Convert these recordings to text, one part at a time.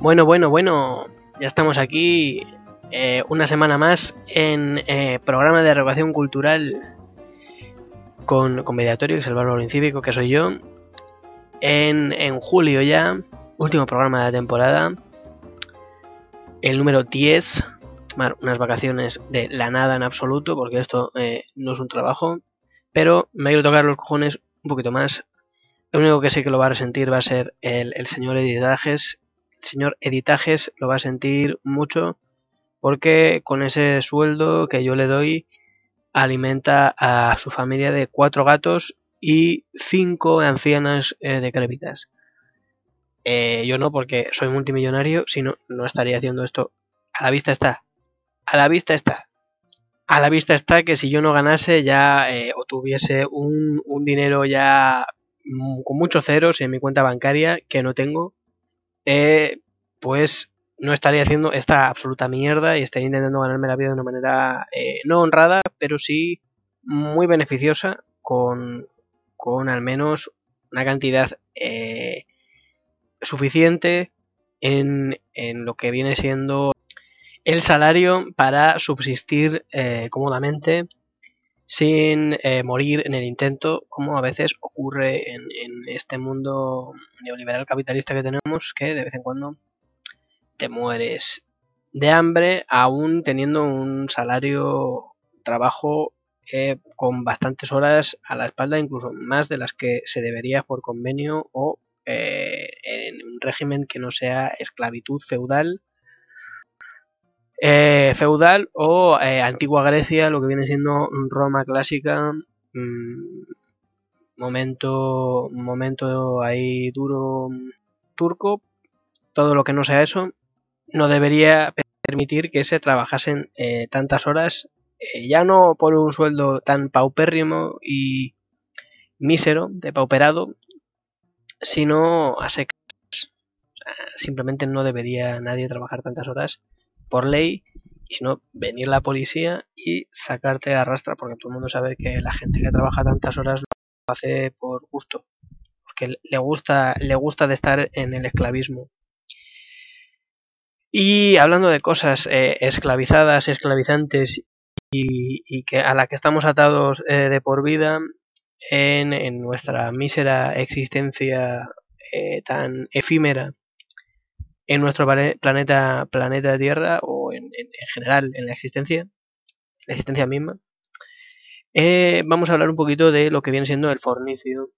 Bueno, bueno, bueno, ya estamos aquí eh, una semana más en eh, programa de recreación cultural con, con Mediatorio, que es el Bárbaro Incívico, que soy yo. En, en julio ya, último programa de la temporada, el número 10, tomar unas vacaciones de la nada en absoluto, porque esto eh, no es un trabajo, pero me quiero tocar los cojones un poquito más. El único que sé que lo va a resentir va a ser el, el señor Editajes. Señor Editajes lo va a sentir mucho porque con ese sueldo que yo le doy alimenta a su familia de cuatro gatos y cinco ancianas eh, decrépitas. Eh, yo no, porque soy multimillonario, si no, no estaría haciendo esto. A la vista está. A la vista está. A la vista está que si yo no ganase ya eh, o tuviese un, un dinero ya mm, con muchos ceros en mi cuenta bancaria que no tengo, eh, pues no estaría haciendo esta absoluta mierda y estaría intentando ganarme la vida de una manera eh, no honrada, pero sí muy beneficiosa con, con al menos una cantidad eh, suficiente en, en, lo que viene siendo el salario para subsistir cómodamente sin eh, morir en el intento, como a veces ocurre en, en, este mundo neoliberal capitalista que tenemos, que de vez en cuando te mueres de hambre aún teniendo un salario, trabajo eh, con bastantes horas a la espalda, incluso más de las que se debería por convenio o eh, en un régimen que no sea esclavitud feudal. Eh, feudal o eh, antigua Grecia, lo que viene siendo Roma clásica, mmm, momento, momento ahí duro turco, todo lo que no sea eso, no debería permitir que se trabajasen eh, tantas horas, eh, ya no por un sueldo tan paupérrimo y mísero, de pauperado, sino a secas. Simplemente no debería nadie trabajar tantas horas por ley, y sino venir la policía y sacarte a rastra, porque todo el mundo sabe que la gente que trabaja tantas horas lo hace por gusto, porque le gusta, le gusta de estar en el esclavismo. Y hablando de cosas eh, esclavizadas, esclavizantes y, que a la que estamos atados eh, de por vida en, en, nuestra mísera existencia eh, tan efímera en nuestro planeta, planeta Tierra o en, en, en, general en la existencia, la existencia misma, eh, vamos a hablar un poquito de lo que viene siendo el fornicio,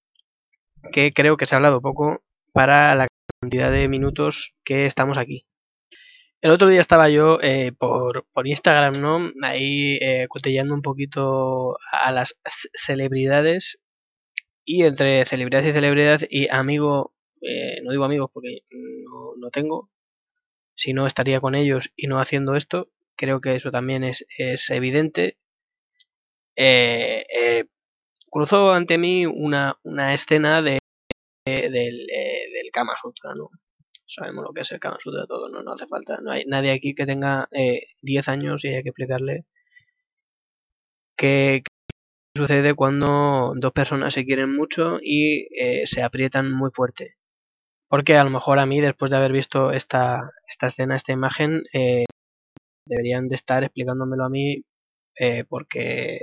que creo que se ha hablado poco para la cantidad de minutos que estamos aquí. El otro día estaba yo eh, por, por, Instagram, ¿no? Ahí eh, cotillando un poquito a las celebridades. Y entre celebridad y celebridad y amigo, eh, no digo amigos porque no, no, tengo, si no estaría con ellos y no haciendo esto. Creo que eso también es, es evidente. Eh, cruzó ante mí una, una escena de, de del, del Kama Sutra, ¿no? sabemos lo que es el Kama Sutra todo, no, no hace falta, no hay nadie aquí que tenga eh, 10 años y hay que explicarle qué, qué, sucede cuando dos personas se quieren mucho y eh, se aprietan muy fuerte. Porque a lo mejor a mí, después de haber visto esta, esta escena, esta imagen, eh, deberían de estar explicándomelo a mí eh, porque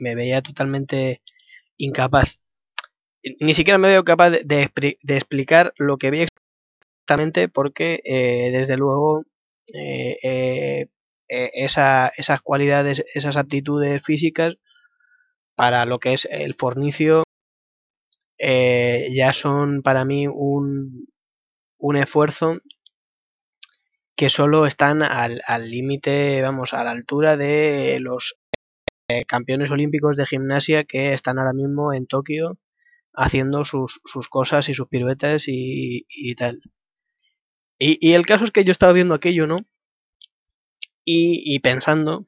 me, veía totalmente incapaz. Ni siquiera me veo capaz de, de, de explicar lo que veía porque eh, desde luego eh, eh, esa, esas cualidades, esas aptitudes físicas para lo que es el fornicio ya son para mí un, un esfuerzo que solo están al límite, vamos, a la altura de los eh, campeones olímpicos de gimnasia que están ahora mismo en Tokio haciendo sus, sus cosas y sus piruetas y, y tal. Y, y, el caso es que yo estaba viendo aquello, ¿no? Y, y pensando,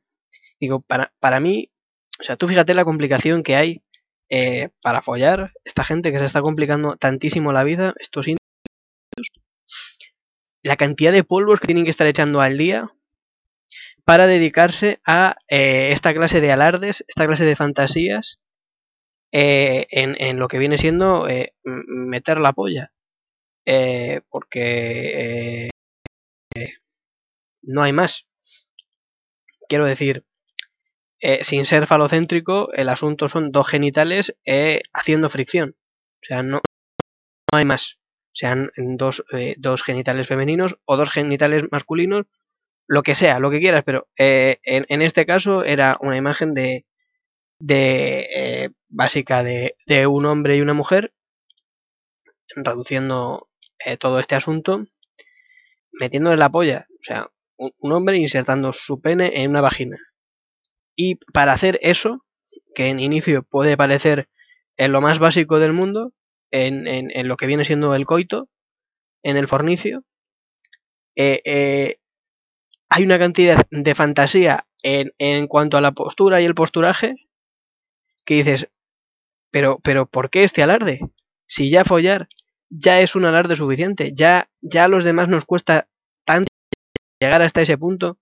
digo, para, para, mí, o sea, tú fíjate la complicación que hay eh, para follar, esta gente que se está complicando tantísimo la vida, estos la cantidad de polvos que tienen que estar echando al día para dedicarse a eh, esta clase de alardes, esta clase de fantasías eh, en, lo que viene siendo eh, meter la polla. Porque no hay más. Quiero decir, sin ser falocéntrico, el asunto son dos genitales haciendo fricción. O sea, no, no hay más. Sean dos, eh, dos, genitales femeninos o dos genitales masculinos, lo que sea, lo que quieras, pero en, en, este caso era una imagen de, de básica de, de, un hombre y una mujer, reduciendo todo este asunto, metiéndole la polla. O sea, un hombre insertando su pene en una vagina. Y para hacer eso, que en inicio puede parecer en lo más básico del mundo, en, en, lo que viene siendo el coito, en el fornicio, eh, eh, hay una cantidad de fantasía en, en, cuanto a la postura y el posturaje que dices, pero, pero ¿por qué este alarde? Si ya follar ya es un alarde suficiente, ya, ya a los demás nos cuesta tanto llegar hasta ese punto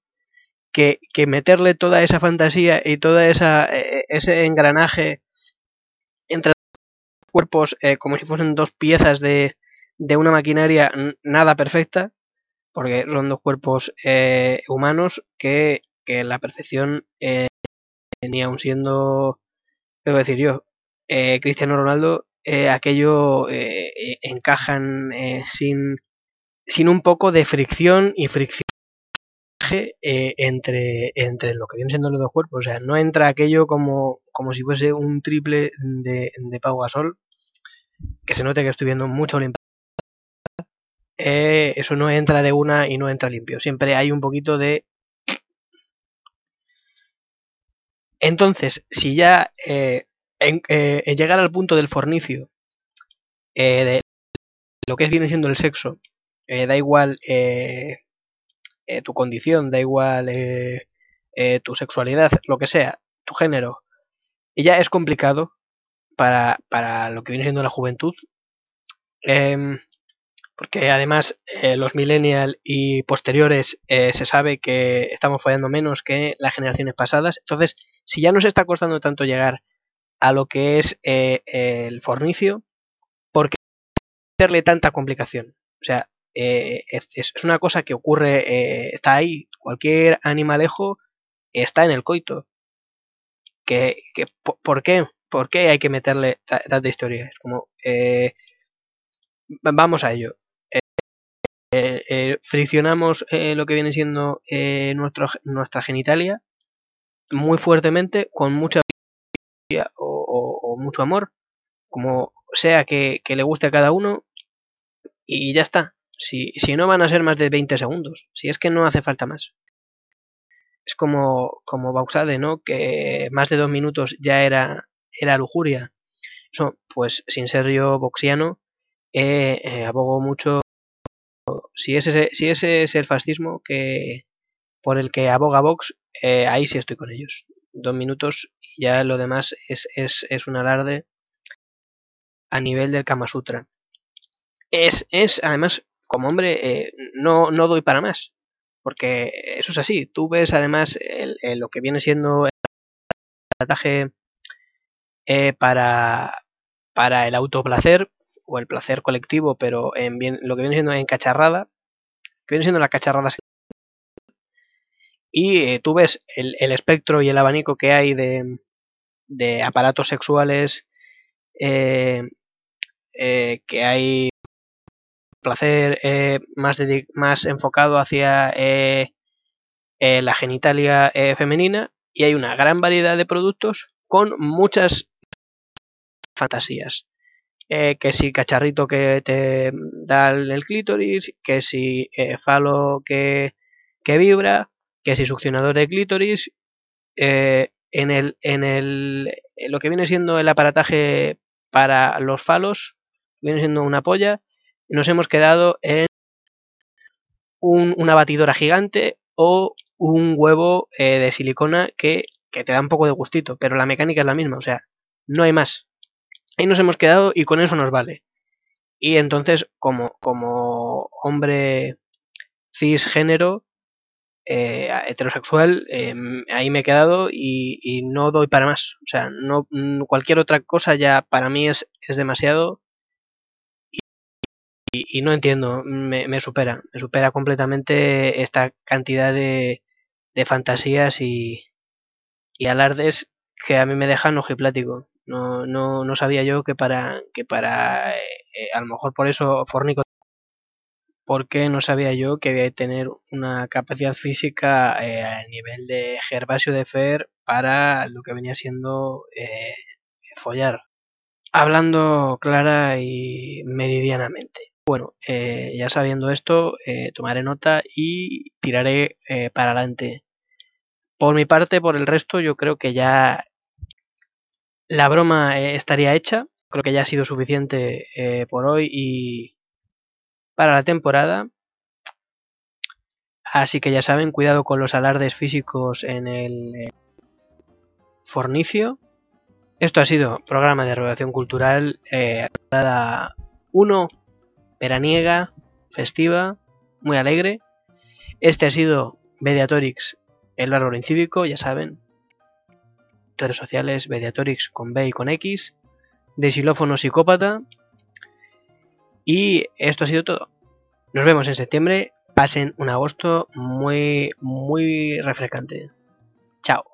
que, que meterle toda esa fantasía y toda esa e, ese engranaje entre cuerpos eh, como si fuesen dos piezas de, de una maquinaria nada perfecta, porque son dos cuerpos eh, humanos que, que, la perfección eh, ni siendo, debo decir yo, eh, Cristiano Ronaldo, aquello encajan sin, sin un poco de fricción y fricción eh, entre, entre lo que vienen siendo los dos cuerpos. O sea, no entra aquello como, como si fuese un triple de, de Pau Gasol, que se note que estoy viendo mucho limpio. Eh, eso no entra de una y no entra limpio. Siempre hay un poquito de... Entonces, si ya eh, en, eh, llegar al punto del fornicio, de lo que viene siendo el sexo, da igual eh, tu condición, da igual eh, eh, tu sexualidad, lo que sea, tu género, y ya es complicado para, para lo que viene siendo la juventud, em, porque además eh, los millennials y posteriores eh, se sabe que estamos fallando menos que las generaciones pasadas. Entonces, si ya nos está costando tanto llegar a lo que es eh, el fornicio, ¿por qué hacerle tanta complicación? O sea, eh, es, una cosa que ocurre, eh, está ahí, cualquier animalejo está en el coito. Que, que, ¿Por qué? ¿Por qué hay que meterle tanta historia? Es como, eh, vamos a ello. Eh, eh, friccionamos eh, lo que viene siendo nuestro, nuestra genitalia muy fuertemente, con mucha o, o, o mucho amor, como sea que, que, le guste a cada uno, y ya está. Si, si, no van a ser más de 20 segundos, si es que no hace falta más. Es como, como Bauxade, ¿no? Que más de dos minutos ya era, era lujuria. Eso, pues sin ser yo boxiano, eh, abogo mucho. Si ese, si ese es el fascismo que por el que aboga Vox, eh, ahí sí estoy con ellos. Dos minutos y ya lo demás es, es, es un alarde a nivel del Kama Sutra. Es, es además como hombre eh, no, no doy para más. Porque eso es así. Tú ves además el, el, lo que viene siendo el ataje eh, para, para el autoplacer o el placer colectivo, pero en bien, lo que viene siendo en cacharrada, que viene siendo la cacharrada y eh, tú ves el, el, espectro y el abanico que hay de, de aparatos sexuales eh, eh, que hay placer eh, más, más, enfocado hacia eh, eh, la genitalia eh, femenina y hay una gran variedad de productos con muchas fantasías. Eh, que si cacharrito que te da el clítoris, que si falo que, que, vibra, que si succionador de clítoris, en, el, en, el, lo que viene siendo el aparataje para los falos, viene siendo una polla, nos hemos quedado en un, una batidora gigante o un huevo eh, de silicona que, que, te da un poco de gustito, pero la mecánica es la misma, o sea, no hay más. Ahí nos hemos quedado y con eso nos vale. Y entonces, como, como hombre cisgénero, eh, heterosexual, eh, ahí me he quedado y, y, no doy para más. O sea, no, cualquier otra cosa ya para mí es, es demasiado y, no entiendo, me, supera, me supera completamente esta cantidad de, de fantasías y, alardes que a mí me dejan ojiplático. No, no, no sabía yo que para, que para eh, eh, a lo mejor por eso Fornico, porque no sabía yo que había que tener una capacidad física eh, a nivel de Gervasio de Fer para lo que venía siendo follar. Hablando clara y meridianamente. Bueno, ya sabiendo esto, tomaré nota y tiraré para adelante. Por mi parte, por el resto, yo creo que ya la broma eh, estaría hecha. Creo que ya ha sido suficiente eh, por hoy y para la temporada. Así que ya saben, cuidado con los alardes físicos en el eh, fornicio. Esto ha sido programa de revelación cultural, eh, 1, veraniega, festiva, muy alegre. Este ha sido Mediatorix, el árbol incívico, ya saben, redes sociales Mediatorix con B y con X, de xilófono psicópata. Y esto ha sido todo. Nos vemos en septiembre. Pasen un agosto muy, muy refrescante. Chao.